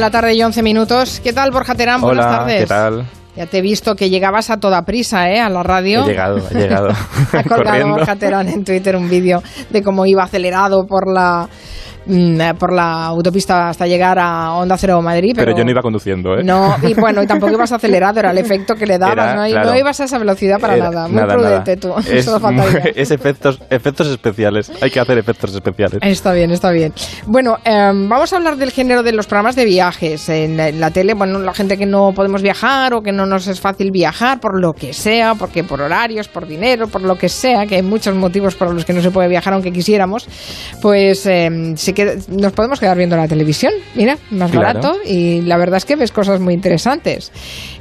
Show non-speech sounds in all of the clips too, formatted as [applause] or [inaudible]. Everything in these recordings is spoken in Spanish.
La tarde y 11 minutos. ¿Qué tal, Borja Terán? Buenas Hola, tardes. ¿qué tal? Ya te he visto que llegabas a toda prisa, ¿eh? A la radio. He llegado, he llegado. [laughs] ha colgado. [laughs] Borja Terán en Twitter un vídeo de cómo iba acelerado por la por la autopista hasta llegar a Onda Cero Madrid. Pero, Pero yo no iba conduciendo, ¿eh? No, y bueno, y [laughs] tampoco ibas acelerado, era el efecto que le dabas, Era, ¿no? Y claro. no ibas a esa velocidad para Era- nada. Muy nada, prudente nada. tú. [laughs] Es, [laughs] es efectos, efectos especiales. Hay que hacer efectos especiales. Está bien, está bien. Bueno, em, vamos a hablar del género de los programas de viajes. En la, en la tele, bueno, la gente que no podemos viajar o que no nos es fácil viajar, por lo que sea, porque por horarios, por dinero, por lo que sea, que hay muchos motivos por los que no se puede viajar aunque quisiéramos, pues em, sí que nos podemos quedar viendo la televisión, mira, más Claro. barato, y la verdad es que ves cosas muy interesantes.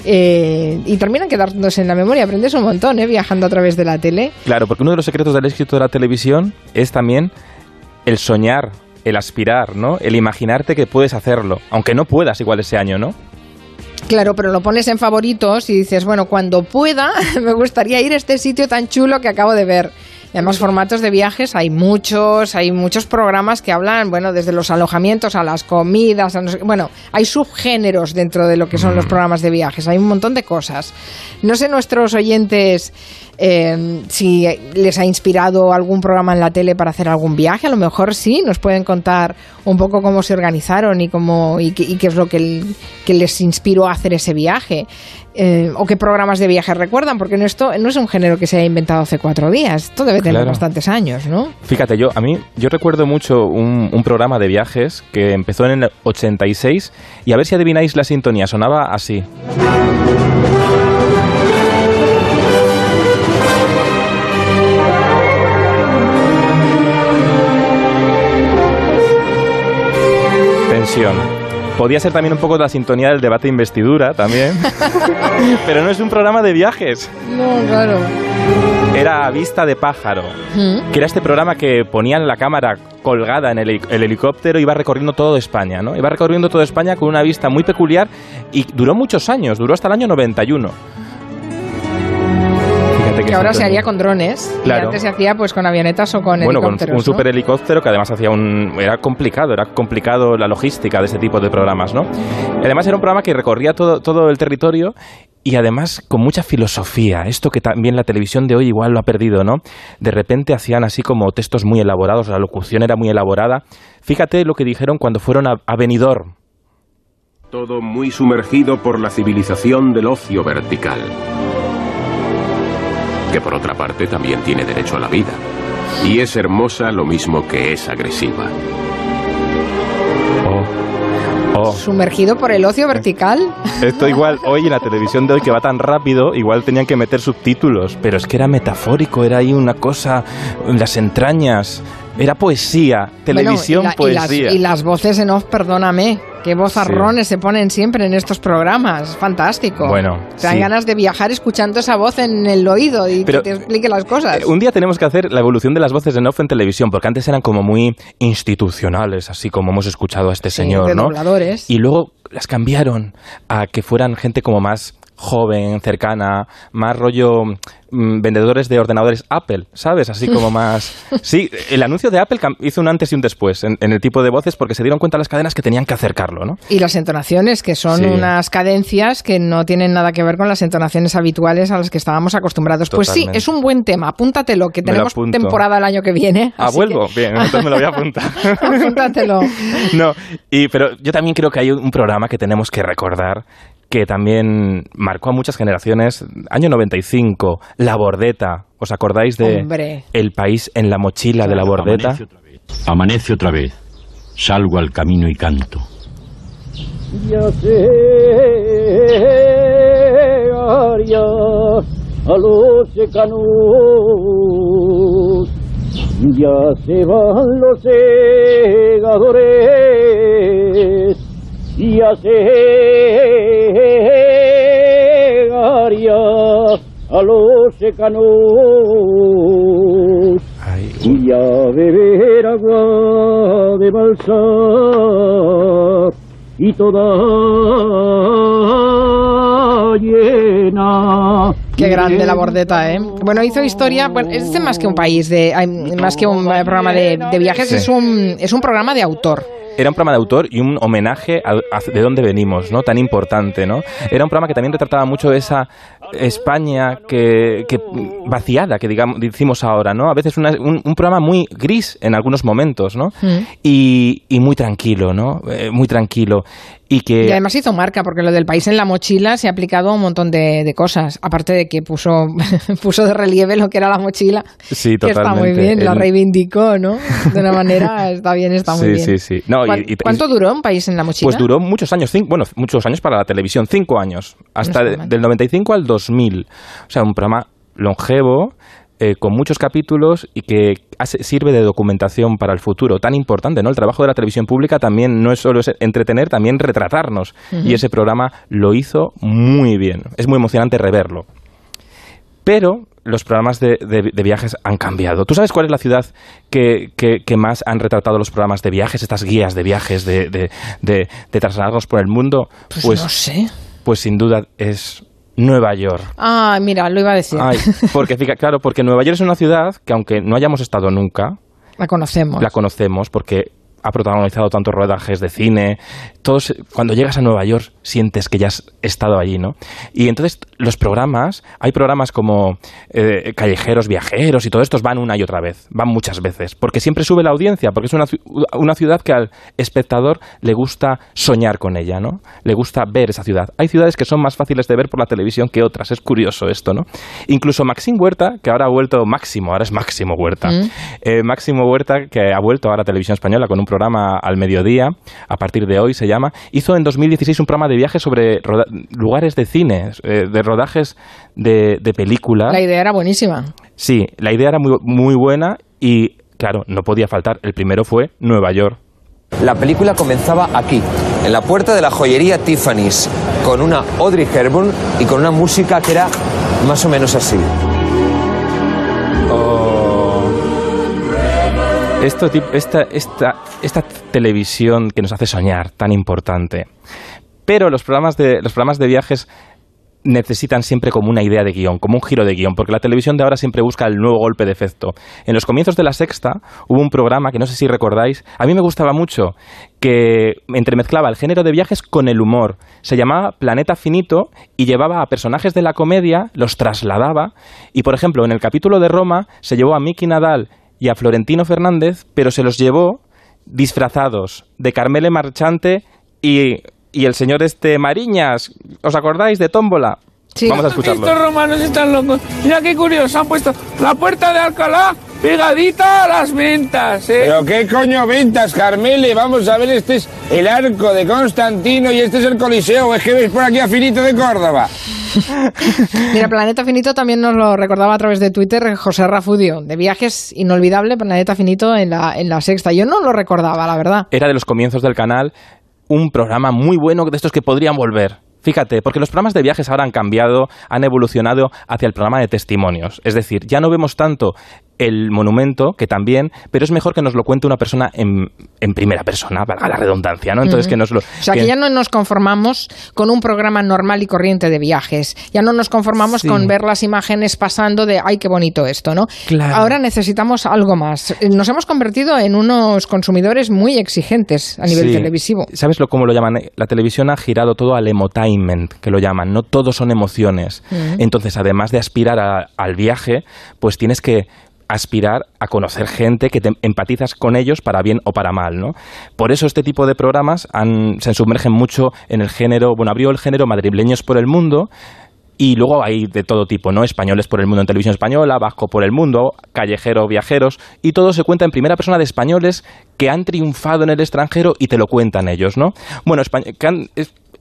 Eh, y terminan quedándose en la memoria, aprendes un montón, ¿eh? Viajando a través de la tele. Claro, porque uno de los secretos del éxito de la televisión es también el soñar, el aspirar, ¿no? El imaginarte que puedes hacerlo, aunque no puedas igual ese año, ¿no? Claro, pero lo pones en favoritos y dices, bueno, cuando pueda, [laughs] me gustaría ir a este sitio tan chulo que acabo de ver. Y además, formatos de viajes hay muchos, hay muchos programas que hablan, bueno, desde los alojamientos a las comidas, a no sé- bueno, hay subgéneros dentro de lo que son los programas de viajes, hay un montón de cosas. No sé nuestros oyentes eh, si les ha inspirado algún programa en la tele para hacer algún viaje, a lo mejor sí, nos pueden contar un poco cómo se organizaron y cómo y qué, y qué es lo que, que les inspiró a hacer ese viaje. Eh, o qué programas de viaje recuerdan, porque no, esto no es un género que se haya inventado hace cuatro días, esto debe tener Claro. bastantes años, ¿no? Fíjate, yo a mí yo recuerdo mucho un, un programa de viajes que empezó en el 86 y a ver si adivináis la sintonía, sonaba así. Podía ser también un poco la sintonía del debate de investidura también, [laughs] pero no es un programa de viajes, No, claro. era Vista de Pájaro que era este programa que ponían la cámara colgada en el, heli- el helicóptero y iba recorriendo todo España, ¿no? Iba recorriendo toda España con una vista muy peculiar y duró muchos años, duró hasta el año 91. Que ahora se haría con drones, y Claro. antes se hacía pues con avionetas o con bueno, con helicópteros. un ¿no? super helicóptero que además hacía un... Era complicado, era complicado la logística de este tipo de programas, ¿no? Y además era un programa que recorría todo, todo el territorio y además con mucha filosofía. Esto que también la televisión de hoy igual lo ha perdido, ¿no? De repente hacían así como textos muy elaborados, la locución era muy elaborada. Fíjate lo que dijeron cuando fueron a, a Benidorm. Todo muy sumergido por la civilización del ocio vertical. Que por otra parte también tiene derecho a la vida. Y es hermosa lo mismo que es agresiva. Oh, oh. Sumergido por el ocio vertical. Esto igual hoy en la televisión de hoy que va tan rápido, igual tenían que meter subtítulos, pero es que era metafórico, era ahí una cosa, las entrañas, era poesía, televisión Bueno, y la- y las- poesía. Y las, voces en off, perdóname. Qué vozarrones se ponen siempre en estos programas. Fantástico. Bueno, Te dan sí. ganas de viajar escuchando esa voz en el oído y Pero, que te explique las cosas. Eh, Un día tenemos que hacer la evolución de las voces en off en televisión, porque antes eran como muy institucionales, así como hemos escuchado a este Sí, señor, de ¿no? dobladores. Y luego las cambiaron a que fueran gente como más joven, cercana, más rollo mm, vendedores de ordenadores Apple, ¿sabes? Así como más... [laughs] Sí, el anuncio de Apple hizo un antes y un después en, en el tipo de voces porque se dieron cuenta las cadenas que tenían que acercarlo, ¿no? Y las entonaciones, que son Sí. unas cadencias que no tienen nada que ver con las entonaciones habituales a las que estábamos acostumbrados. Pues sí, es un buen tema. Apúntatelo, que tenemos temporada el año que viene. Ah, vuelvo. que- Bien, entonces me lo voy a apuntar. [laughs] Apúntatelo. [laughs] No, y, pero yo también creo que hay un programa que tenemos que recordar que también marcó a muchas generaciones. Año 95, La Bordeta. ¿Os acordáis de Hombre. El país en la mochila de la Bordeta? Amanece otra vez. Amanece otra vez. Salgo al camino y canto. Ya se haría a los secanos, ya se van los segadores, ya se los secanos. Ay, y a beber agua de balsa y toda llena. Qué grande la bordeta, ¿eh? Bueno, hizo historia. Bueno, es más que un país, de, más que un eh, programa de, de viajes, Sí. es, un, es un programa de autor. Era un programa de autor y un homenaje a, a de dónde venimos, ¿no? Tan importante, ¿no? Era un programa que también retrataba mucho esa España que, que vaciada, que digamos, decimos ahora, ¿no? A veces una- un, un programa muy gris en algunos momentos, ¿no? Mm. Y, y muy tranquilo, ¿no? Eh, muy tranquilo. Y que... Y además hizo marca, porque lo del país en la mochila se ha aplicado a un montón de, de cosas. Aparte de que puso, [laughs] puso de relieve lo que era la mochila. Sí, Que está muy totalmente. bien, la reivindicó, ¿no? De una [laughs] manera, está bien, está muy Sí, bien. sí, sí. No, y- ¿Cuán- y- ¿Cuánto duró un país en la mochila? Pues duró muchos años, cin- bueno, muchos años para la televisión, cinco años, hasta mal. del 95 al 2000. O sea, un programa longevo, eh, con muchos capítulos y que hace- sirve de documentación para el futuro. Tan importante, ¿no? El trabajo de la televisión pública también no es solo entretener, también retratarnos. Y ese programa lo hizo muy bien. Es muy emocionante reverlo. Pero los programas de, de- de viajes han cambiado. ¿Tú sabes cuál es la ciudad que, que- que más han retratado los programas de viajes, estas guías de viajes, de, de, trasladarnos por el mundo? Pues, no sé. pues sin duda es Nueva York. Ah, mira, lo iba a decir. Ay, [laughs] porque claro, porque Nueva York es una ciudad que aunque no hayamos estado nunca, La conocemos. la conocemos porque ha protagonizado tantos rodajes de cine. Todos, cuando llegas a Nueva York sientes que ya has estado allí, ¿no? Y entonces los programas, hay programas como eh, Callejeros Viajeros y todos estos van una y otra vez, van muchas veces, porque siempre sube la audiencia, porque es una, una ciudad que al espectador le gusta soñar con ella, ¿no? Le gusta ver esa ciudad. Hay ciudades que son más fáciles de ver por la televisión que otras, es curioso esto, ¿no? Incluso Maxim Huerta, que ahora ha vuelto Máximo, ahora es Máximo Huerta. Eh, Máximo Huerta, que ha vuelto ahora a Televisión Española con un programa al mediodía, a partir de hoy se llama, hizo en 2016 un programa de viaje sobre lugares de cine, eh, de rodajes de, de películas. La idea era buenísima. Sí, la idea era muy, muy buena y, claro, no podía faltar. El primero fue Nueva York. La película comenzaba aquí, en la puerta de la joyería Tiffany's, con una Audrey Hepburn y con una música que era más o menos así. Esto, esta, esta, esta televisión que nos hace soñar, tan importante. Pero los programas de, los programas de viajes necesitan siempre como una idea de guion, como un giro de guion, porque la televisión de ahora siempre busca el nuevo golpe de efecto. En los comienzos de la sexta hubo un programa que no sé si recordáis, a mí me gustaba mucho, que entremezclaba el género de viajes con el humor. Se llamaba Planeta Finito y llevaba a personajes de la comedia, los trasladaba y, por ejemplo, en el capítulo de Roma se llevó a Miki Nadal y a Florentino Fernández, pero se los llevó disfrazados de Carmele Marchante y, y el señor este Mariñas. ¿Os acordáis de Tómbola? Sí. Vamos a escucharlo. Estos romanos están locos. Mira qué curioso, han puesto la puerta de Alcalá pegadita a las ventas, ¿eh? Pero qué coño ventas, Carmele. Vamos a ver, este es el arco de Constantino y este es el Coliseo. Es que ves por aquí a Finito de Córdoba. [laughs] Mira, Planeta Finito también nos lo recordaba a través de Twitter José Rafudio, de viajes inolvidable, Planeta Finito en la, en la sexta. Yo no lo recordaba, la verdad. Era de los comienzos del canal un programa muy bueno de estos que podrían volver. Fíjate, porque los programas de viajes ahora han cambiado, han evolucionado hacia el programa de testimonios. Es decir, ya no vemos tanto el monumento, que también, pero es mejor que nos lo cuente una persona en, en primera persona, valga la redundancia, ¿no? Entonces que nos lo... O sea, que, que- ya no nos conformamos con un programa normal y corriente de viajes. Ya no nos conformamos Sí. con ver las imágenes pasando de, ay, qué bonito esto, ¿no? Claro. Ahora necesitamos algo más. Nos hemos convertido en unos consumidores muy exigentes a nivel Sí. televisivo. ¿Sabes lo, cómo lo llaman? La televisión ha girado todo al emotainment, que lo llaman. No todos son emociones. Entonces, además de aspirar a- al viaje, pues tienes que aspirar a conocer gente que te empatizas con ellos para bien o para mal, ¿no? Por eso este tipo de programas han- se sumergen mucho en el género, bueno, abrió el género madrileños por el mundo, y luego hay de todo tipo, ¿no? Españoles por el mundo en televisión española, vasco por el mundo, callejero, viajeros, y todo se cuenta en primera persona de españoles que han triunfado en el extranjero y te lo cuentan ellos, ¿no? Bueno, que han,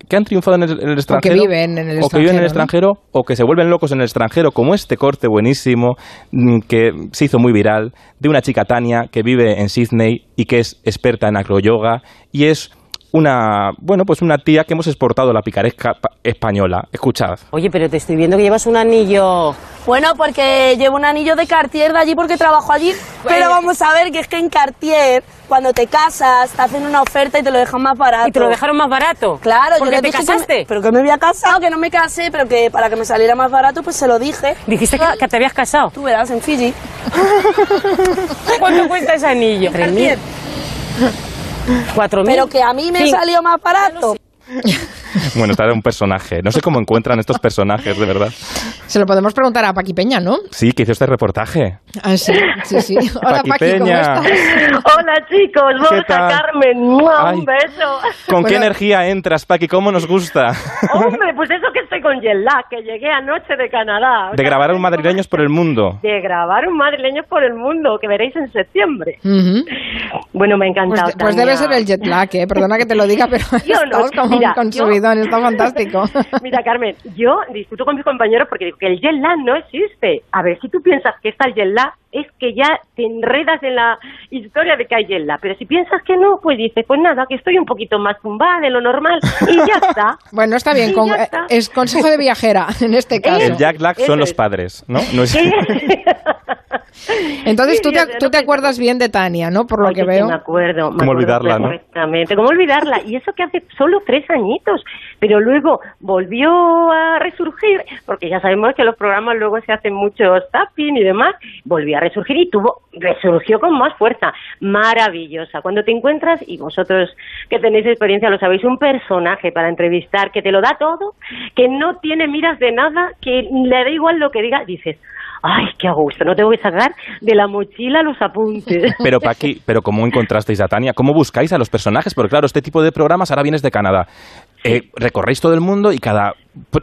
que han triunfado en el, en el extranjero. viven en el O que viven en el extranjero, extranjero, o que se vuelven locos en el extranjero, como este corte buenísimo mm, que se hizo muy viral, de una chica Tania que vive en Sydney y que es experta en acroyoga y es una, bueno, pues una tía que hemos exportado la picaresca pa- española. Escuchad. Oye, pero te estoy viendo que llevas un anillo. Bueno, porque llevo un anillo de Cartier de allí porque trabajo allí. Pero vamos a ver que es que en Cartier, cuando te casas, te hacen una oferta y te lo dejan más barato. ¿Y te lo dejaron más barato? Claro, ¿Porque yo te dije que casaste? me- pero que me había casado, que no me casé, pero que para que me saliera más barato, pues se lo dije. Dijiste que, que te habías casado. Tú verás, en Fiji. [laughs] ¿Cuánto cuesta ese anillo? Cartier. Cuatro mil. Pero que a mí me Sí. salió más barato. Bueno, está un personaje. No sé cómo encuentran estos personajes, de verdad. Se lo podemos preguntar a Paqui Peña, ¿no? Sí, que hizo este reportaje. Ah, sí, sí, sí. Hola, Paqui Paqui, ¿cómo Peña. estás? Hola chicos, ¿Qué Borja? Carmen, un beso. ¿Con qué energía entras, Paqui? ¿Cómo nos gusta? Hombre, pues eso que estoy con jet lag, que llegué anoche de Canadá. O De grabar no un madrileños por el mundo. De grabar un madrileño por el mundo, que veréis en septiembre. Bueno, me ha Pues, encantado. pues debe ser el jet lag, ¿eh? Perdona que te lo diga, pero Yo no, como mira, está fantástico. [laughs] Mira, Carmen, yo discuto con mis compañeros porque digo que el jet lag no existe. A ver, si tú piensas que está el jet lag, es que ya te enredas en la historia de que hay jet lag. Pero si piensas que no, pues dices, pues nada, que estoy un poquito más tumbada de lo normal y ya [laughs] está. Bueno, está bien, con- eh, está. es consejo de viajera en este [laughs] caso. El Jack Black eso son los es. padres, ¿no? No es- Entonces Sí, tú te, tú acuerdas bien de Tania, ¿no? Por lo Oye, que veo. me acuerdo. me ¿Cómo acuerdo olvidarla, no? Perfectamente. ¿Cómo olvidarla? Y eso que hace solo tres añitos. Pero luego volvió a resurgir, porque ya sabemos que los programas luego se hacen muchos tapping y demás. Volvió a resurgir y tuvo, resurgió con más fuerza. Maravillosa. Cuando te encuentras, y vosotros que tenéis experiencia lo sabéis, un personaje para entrevistar que te lo da todo, que no tiene miras de nada, que le da igual lo que diga, dices. Ay, qué a gusto, no tengo que sacar de la mochila los apuntes. [laughs] Pero Paqui, pero ¿cómo encontrasteis a Tania? ¿Cómo buscáis a los personajes? Porque claro, este tipo de programas ahora vienes de Canadá. Eh, recorréis todo el mundo y cada,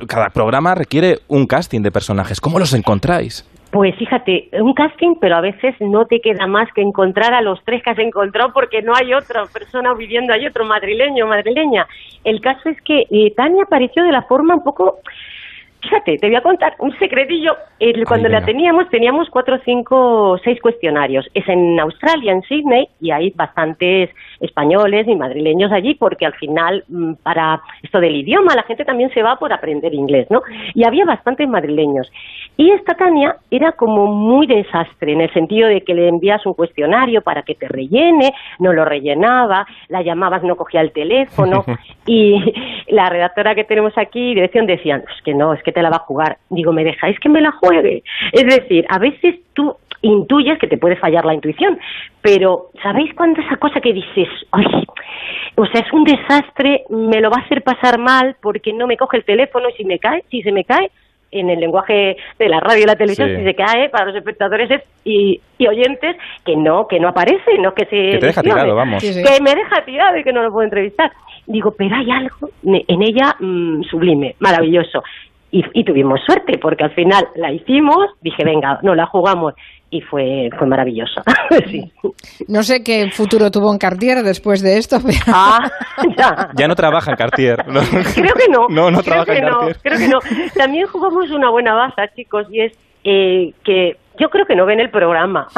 cada programa requiere un casting de personajes. ¿Cómo los encontráis? Pues fíjate, un casting, pero a veces no te queda más que encontrar a los tres que has encontrado porque no hay otra persona viviendo, hay otro madrileño o madrileña. El caso es que eh, Tania apareció de la forma un poco... Fíjate, te voy a contar un secretillo. Cuando la teníamos, teníamos cuatro, cinco, seis cuestionarios. Es en Australia, en Sydney, y hay bastantes españoles y madrileños allí, porque al final, mm, para esto del idioma, la gente también se va por aprender inglés, ¿no? Y había bastantes madrileños. Y esta Tania era como muy desastre, en el sentido de que le envías un cuestionario para que te rellene, no lo rellenaba, la llamabas, no cogía el teléfono, [laughs] y la redactora que tenemos aquí, dirección, decían, es que no, es que te la va a jugar. Digo, ¿me dejáis que me la juegue? Es decir, a veces tú intuyes que te puede fallar la intuición, pero ¿sabéis cuándo esa cosa que dices, ay, o sea, es un desastre, me lo va a hacer pasar mal porque no me coge el teléfono y si me cae, si se me cae, en el lenguaje de la radio y la televisión, Sí. si se cae para los espectadores es- y, y oyentes, que no, que no aparece, no que se Que te deja lesione. tirado, vamos. Sí, sí. que me deja tirado y que no lo puedo entrevistar. Digo, pero hay algo en ella mm, sublime, maravilloso. Y, y tuvimos suerte, porque al final la hicimos, dije, venga, no la jugamos, y fue, fue maravilloso. [laughs] sí. No sé qué futuro tuvo en Cartier después de esto, pero... Ah, [laughs] ya. Ya no trabaja en Cartier. ¿no? Creo que no. No, no creo trabaja que en no, Cartier. creo que no. También jugamos una buena baza, chicos, y es eh, que yo creo que no ven el programa. [laughs] [laughs]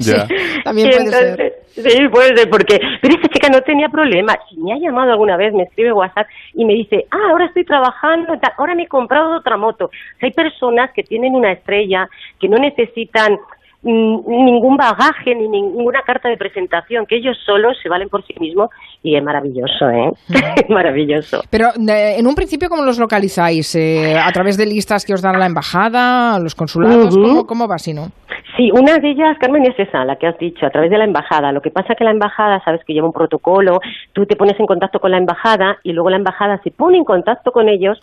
Ya. También puede ser. entonces- Sí, puede ser, porque... Pero esta chica no tenía problema. Si me ha llamado alguna vez, me escribe WhatsApp y me dice, ah, ahora estoy trabajando, ahora me he comprado otra moto. O sea, hay personas que tienen una estrella, que no necesitan ningún bagaje ni ninguna carta de presentación, que ellos solos se valen por sí mismos y es maravilloso, ¿eh? [laughs] Maravilloso. Pero eh, en un principio, ¿cómo los localizáis? Eh, ¿A través de listas que os dan la embajada, los consulados? ¿Cómo, ¿Cómo va si no? Sí, una de ellas, Carmen, es esa, la que has dicho, a través de la embajada. Lo que pasa que la embajada, sabes que lleva un protocolo, tú te pones en contacto con la embajada y luego la embajada se pone en contacto con ellos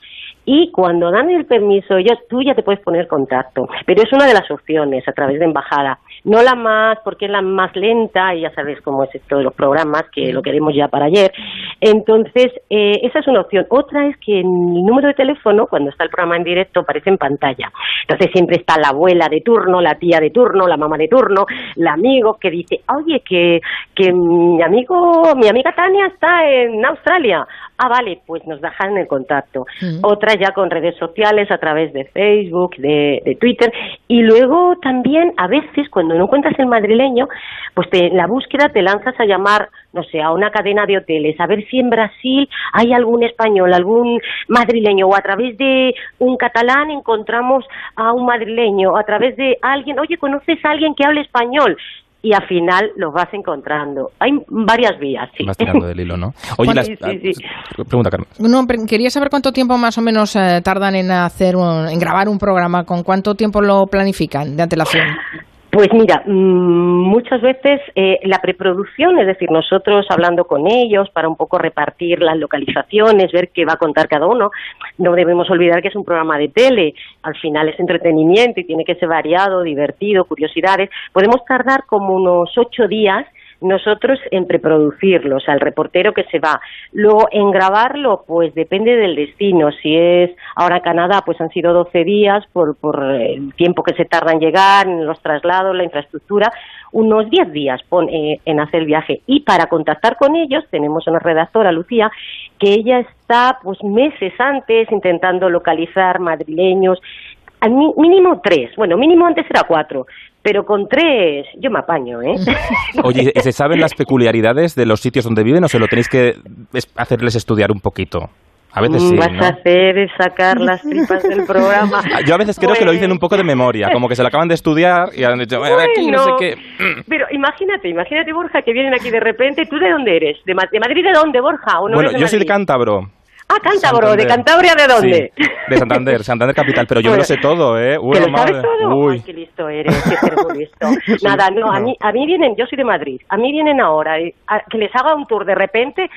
y cuando dan el permiso ellos, tú ya te puedes poner contacto. Pero es una de las opciones a través de embajada. No la más, porque es la más lenta y ya sabes cómo es esto de los programas, que lo queremos ya para ayer. Entonces, eh, esa es una opción. Otra es que el número de teléfono, cuando está el programa en directo, aparece en pantalla. Entonces siempre está la abuela de turno, la tía de turno, la mamá de turno, el amigo que dice, oye, que, que mi amigo, mi amiga Tania está en Australia. Ah, vale, pues nos dejan el contacto. Mm. Otra ya con redes sociales a través de Facebook, de, de Twitter. Y luego también, a veces, cuando no encuentras el madrileño, pues te- en la búsqueda te lanzas a llamar, no sé, a una cadena de hoteles, a ver si en Brasil hay algún español, algún madrileño, o a través de un catalán encontramos a un madrileño, a través de alguien, oye, ¿conoces a alguien que hable español? Y al final los vas encontrando. Hay varias vías, sí. Vas tirando del hilo, ¿no? Oye, las- Sí, sí, sí. ah, pregunta, Carmen. No, pero quería saber cuánto tiempo más o menos eh, tardan en hacer un- en grabar un programa, con cuánto tiempo lo planifican de antelación. Pues mira, mm, muchas veces eh, la preproducción, es decir, nosotros hablando con ellos para un poco repartir las localizaciones, ver qué va a contar cada uno, no debemos olvidar que es un programa de tele, al final es entretenimiento y tiene que ser variado, divertido, curiosidades. Podemos tardar como unos ocho días nosotros en preproducirlo, o sea, el reportero que se va. Luego, en grabarlo, pues depende del destino. Si es ahora Canadá, pues han sido 12 días por, por el tiempo que se tarda en llegar, en los traslados, la infraestructura, unos 10 días pon- eh, en hacer el viaje. Y para contactar con ellos, tenemos una redactora, Lucía, que ella está pues meses antes intentando localizar madrileños, al mínimo tres, bueno, mínimo antes era cuatro, pero con tres yo me apaño, ¿eh? [laughs] Oye, ¿y se saben las peculiaridades de los sitios donde viven o se lo tenéis que es- hacerles estudiar un poquito? A veces sí, Vas ¿no? a hacer es sacar las tripas del programa. [laughs] Ah, Yo a veces creo que lo dicen un poco de memoria, como que se lo acaban de estudiar y han dicho, "Bueno, aquí no sé qué. Pero imagínate, imagínate, Borja, que vienen aquí de repente. ¿Tú de dónde eres? ¿De, Ma- de Madrid de dónde, Borja? ¿O no Bueno, eres de yo soy de? Cántabro. Ah, Cántabro, ¿de. Cantabria de dónde? Sí, de Santander, Santander capital, pero yo me lo sé todo, ¿eh? Uy, ¿Te lo sabes todo? Uy. Ay, qué listo eres, qué listo. [laughs] Nada, no, a mí, a mí vienen, yo soy de Madrid, a mí vienen ahora, eh, a- que les haga un tour de repente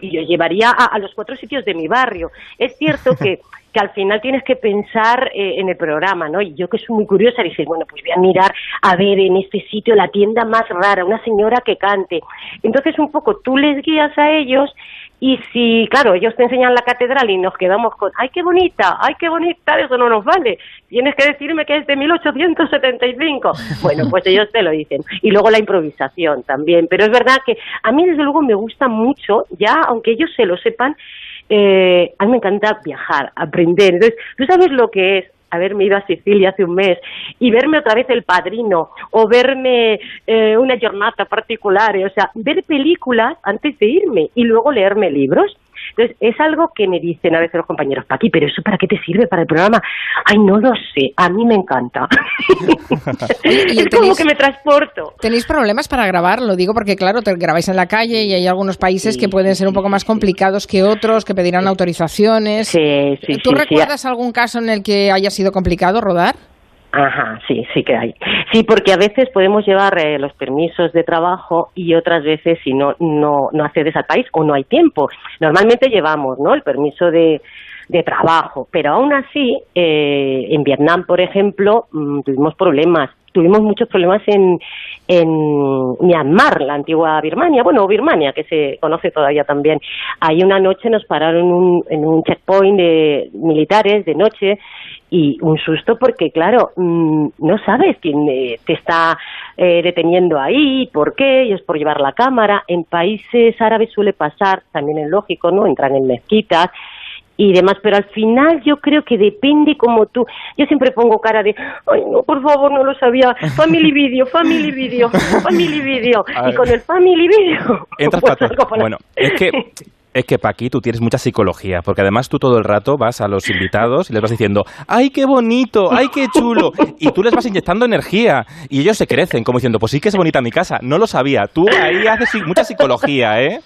y yo llevaría a, a los cuatro sitios de mi barrio. Es cierto que [laughs] que al final tienes que pensar eh, en el programa, ¿no? Y yo que soy muy curiosa, dices, bueno, pues voy a mirar a ver en este sitio la tienda más rara, una señora que cante. Entonces un poco tú les guías a ellos y si, claro, ellos te enseñan la catedral y nos quedamos con, ay, qué bonita, ay, qué bonita, eso no nos vale. Tienes que decirme que es de 1875. [laughs] Bueno, pues ellos te lo dicen. Y luego la improvisación también. Pero es verdad que a mí, desde luego, me gusta mucho, ya, aunque ellos se lo sepan, eh, a mí me encanta viajar, aprender. Entonces, tú sabes lo que es haberme ido a Sicilia hace un mes y verme otra vez El Padrino o verme eh, una jornada particular, o sea, ver películas antes de irme y luego leerme libros. Entonces, es algo que me dicen a veces los compañeros, Paqui, ¿pero eso para qué te sirve para el programa? Ay, no lo sé, a mí me encanta. [laughs] ¿y es como tenéis- que me transporto. ¿Tenéis problemas para grabar? Lo digo porque, claro, te grabáis en la calle y hay algunos países que pueden ser un poco más complicados que otros, que pedirán autorizaciones. Sí, sí, ¿Tú recuerdas algún caso en el que haya sido complicado rodar? Ajá, sí, sí que hay. Sí, porque a veces podemos llevar eh, los permisos de trabajo y otras veces si no, no, no accedes al país o no hay tiempo. Normalmente llevamos, ¿no? El permiso de, de trabajo, pero aún así, eh, en Vietnam, por ejemplo, mm, tuvimos problemas. Tuvimos muchos problemas en, en Myanmar, la antigua Birmania, bueno, Birmania, que se conoce todavía también. Ahí una noche nos pararon un- en un checkpoint de militares de noche y un susto porque, claro, mm, no sabes quién eh, te está eh, deteniendo ahí, por qué, y es por llevar la cámara. En países árabes suele pasar, también es lógico, ¿no? Entran en mezquitas y demás, pero al final yo creo que depende como tú. Yo siempre pongo cara de, ay, no, por favor, no lo sabía. Family Video, Family Video, [laughs] Family Video. Y con el Family Video. Entras [laughs] pues para- Bueno, es que, [laughs] es que Paqui, tú tienes mucha psicología, porque además tú todo el rato vas a los invitados y les vas diciendo, ¡ay, qué bonito! ¡ay, qué chulo! Y tú les vas inyectando energía y ellos se crecen, como diciendo, pues sí que es bonita mi casa. No lo sabía. Tú ahí haces mucha psicología, ¿eh?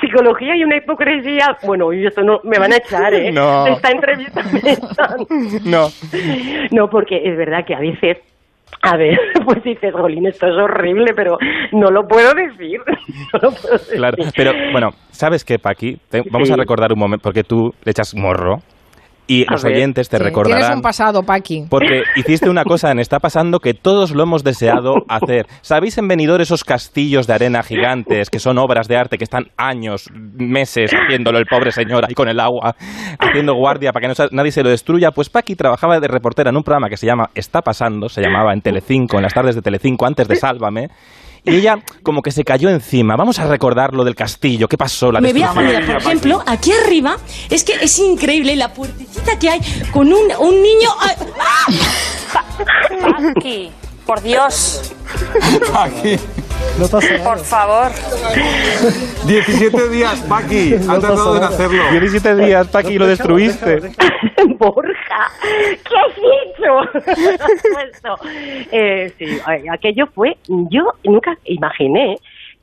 Psicología y una hipocresía. Bueno, y esto no me van a echar, ¿eh? No. Esta entrevista me echan. No. No, porque es verdad que a veces. A ver, [laughs] pues dices, Jolín, esto es horrible, pero no lo puedo decir. [laughs] No lo puedo decir. Claro, pero bueno, ¿sabes qué, Paqui? Te- vamos Sí. a recordar un momento, porque tú le echas morro y A los ver. oyentes te Sí, recordarán. Tienes un pasado, Paqui. Porque hiciste una cosa en Está Pasando que todos lo hemos deseado [laughs] hacer. ¿Sabéis en Benidorm esos castillos de arena gigantes que son obras de arte que están años, meses haciéndolo el pobre señor ahí con el agua, haciendo guardia para que no nadie se lo destruya? Pues Paqui trabajaba de reportera en un programa que se llama Está Pasando, se llamaba en Telecinco, en las tardes de Telecinco, antes de Sálvame. Y ella como que se cayó encima. Vamos a recordar lo del castillo. ¿Qué pasó? La Me voy a poner, por ejemplo, aquí arriba, es que es increíble la puertecita que hay con un, un niño... ¡Ah! Paqui, por Dios. Paqui. [laughs] Por favor. 17 días, Paqui. Ha tardado en hacerlo. 17 días, Paqui, lo destruiste. [laughs] Borja, ¿qué has hecho? [laughs] Eh, sí, aquello fue, yo nunca imaginé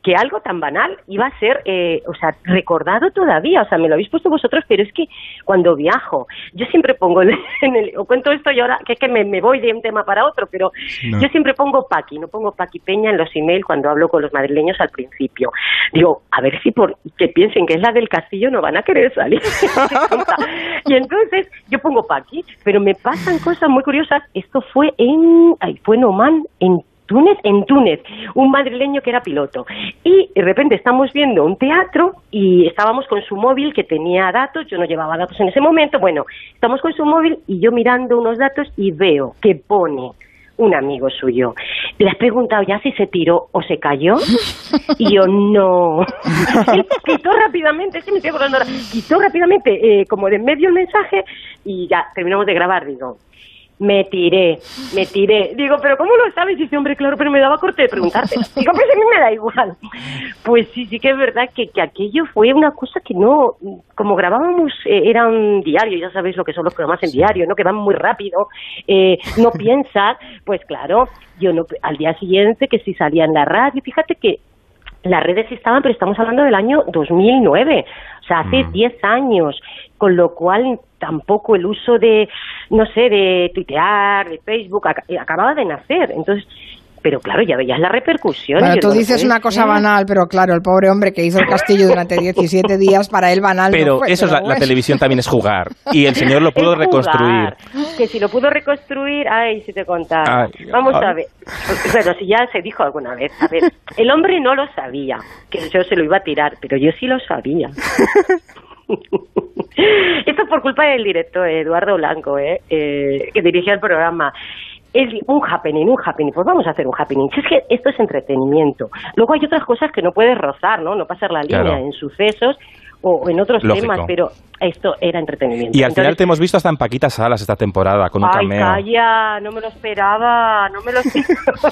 que algo tan banal iba a ser, eh, o sea, recordado todavía. O sea, me lo habéis puesto vosotros, pero es que cuando viajo, yo siempre pongo en el, [laughs] o cuento esto y ahora que es que me, me voy de un tema para otro, pero No. yo siempre pongo Paqui, no pongo Paqui Peña en los emails cuando hablo con los madrileños al principio. Digo, a ver si por que piensen que es la del castillo no van a querer salir. [laughs] y entonces yo pongo Paqui, pero me pasan cosas muy curiosas. Esto fue en, ay, fue en Oman, en Túnez, en Túnez, un madrileño que era piloto. Y de repente estamos viendo un teatro y estábamos con su móvil que tenía datos, yo no llevaba datos en ese momento, bueno, estamos con su móvil y yo mirando unos datos y veo que pone un amigo suyo. Le has preguntado ya si se tiró o se cayó. [laughs] Y yo, no. Él quitó rápidamente, es que me estoy acordando ahora, quitó rápidamente, eh, como de en medio el mensaje, y ya terminamos de grabar. Digo, me tiré, me tiré. Digo, pero ¿cómo lo sabes? Y dice, hombre, claro, pero me daba corte de preguntarte. Digo, pues a mí me da igual. Pues sí, sí que es verdad que, que aquello fue una cosa que no, como grabábamos, eh, era un diario, ya sabéis lo que son los programas en diario, ¿no? Que van muy rápido, eh, no [laughs] piensas, pues claro, yo no, al día siguiente que si salía en la radio, fíjate que las redes estaban, pero estamos hablando del año 2009, o sea, hace 10 años, con lo cual tampoco el uso de, no sé, de tuitear, de Facebook, ac- acababa de nacer. Entonces, pero claro, ya veías la repercusión. Bueno, tú dices "Puede una cosa ser". banal, pero claro, el pobre hombre que hizo el castillo durante 17 [laughs] días, para él banal no Pero fue, eso es la, la televisión también es jugar. Y el señor lo [laughs] pudo Es reconstruir. jugar, Que si lo pudo reconstruir, ay, si te contara. Ay, Vamos ay. a ver. Bueno, si ya se dijo alguna vez. A ver, el hombre no lo sabía, que yo se lo iba a tirar, pero yo sí lo sabía. [laughs] Esto por culpa del director Eduardo Blanco, ¿eh? Eh, que dirigía el programa. Es un happening, un happening. Pues vamos a hacer un happening. Si es que esto es entretenimiento. Luego hay otras cosas que no puedes rozar, ¿no? No pasar la línea Claro. en sucesos o o en otros Lógico. temas, pero esto era entretenimiento. Y al Entonces, final te hemos visto hasta en Paquita Salas esta temporada, con un Ay, cameo. calla, no me lo esperaba, no me lo [laughs] esperaba.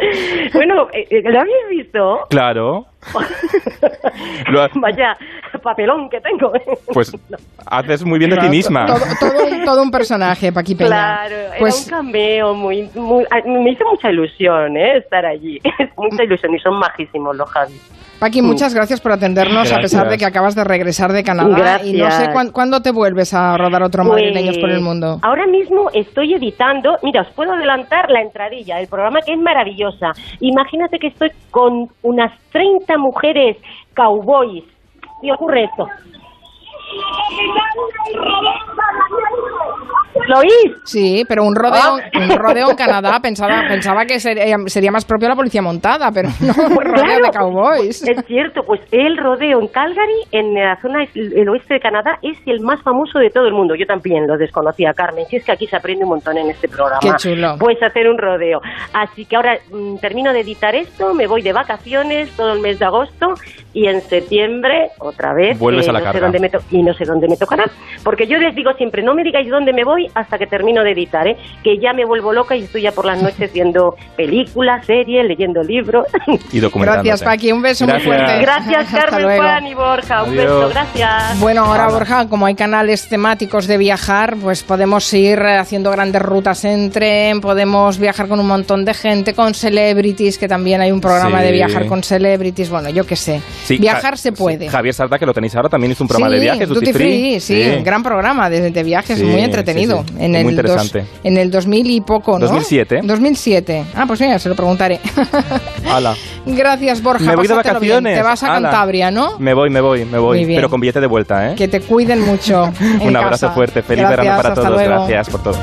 [laughs] bueno, eh, eh, ¿lo habéis visto? Claro. [laughs] Lo ha- Vaya papelón que tengo. [laughs] pues haces muy bien de ti misma. Todo, todo un, todo un personaje, Paqui Peña. Claro, Pues era un cameo muy, muy... ay, Me hizo mucha ilusión, ¿eh? Estar allí. mucha ilusión y son majísimos los Javi. Paqui, muchas gracias por atendernos, a pesar de que acabas de regresar de Canadá. Y no sé cuándo te vuelves a rodar otro Pues, Madrileños por el mundo. Ahora mismo estoy editando, mira, os puedo adelantar la entradilla del programa que es maravillosa. Imagínate que estoy con unas 30 mujeres cowboys y ocurre esto. ¿Lo oís? Sí, pero un rodeo, un rodeo en Canadá pensaba, pensaba que sería, sería más propio la policía montada, pero no un rodeo Claro, de cowboys. Es cierto, pues el rodeo en Calgary, en la zona el, el oeste de Canadá, es el más famoso de todo el mundo. Yo también lo desconocía, Carmen. Si es que aquí se aprende un montón en este programa. Qué chulo. Puedes hacer un rodeo. Así que ahora mm, termino de editar esto, me voy de vacaciones todo el mes de agosto y en septiembre otra vez. Vuelves a la no sé dónde me y no sé dónde me tocará. Porque yo les digo siempre, no me digáis dónde me voy hasta que termino de editar, ¿eh? que ya me vuelvo loca y estoy ya por las [laughs] noches viendo películas, series, leyendo libros. Y. Gracias, Paqui. Un beso Gracias. muy fuerte. Gracias, Carmen. Juan y Borja. Un Adiós. beso, gracias. Bueno, ahora Borja, como hay canales temáticos de viajar, pues podemos ir eh, haciendo grandes rutas en tren, podemos viajar con un montón de gente, con celebrities, que también hay un programa Sí. de viajar con celebrities, bueno, yo qué sé. Sí, viajar Ja- se puede. Javier Sarda, que lo tenéis ahora, también hizo un programa Sí, de viajes, Duty, Free. sí, un gran programa de, de viajes, Sí, muy entretenido. Sí, sí. En el dos- en el 2000 y poco, ¿no? 2007. 2007. Ah, pues mira, se lo preguntaré. [laughs] Gracias, Borja. Me voy de pásatelo bien. vacaciones. Te vas a. Cantabria, ¿no? Me voy, me voy, me voy. Pero con billete de vuelta, ¿eh? Que te cuiden mucho. [laughs] Un abrazo casa. fuerte. Feliz Gracias, verano para todos. luego. Gracias por todo.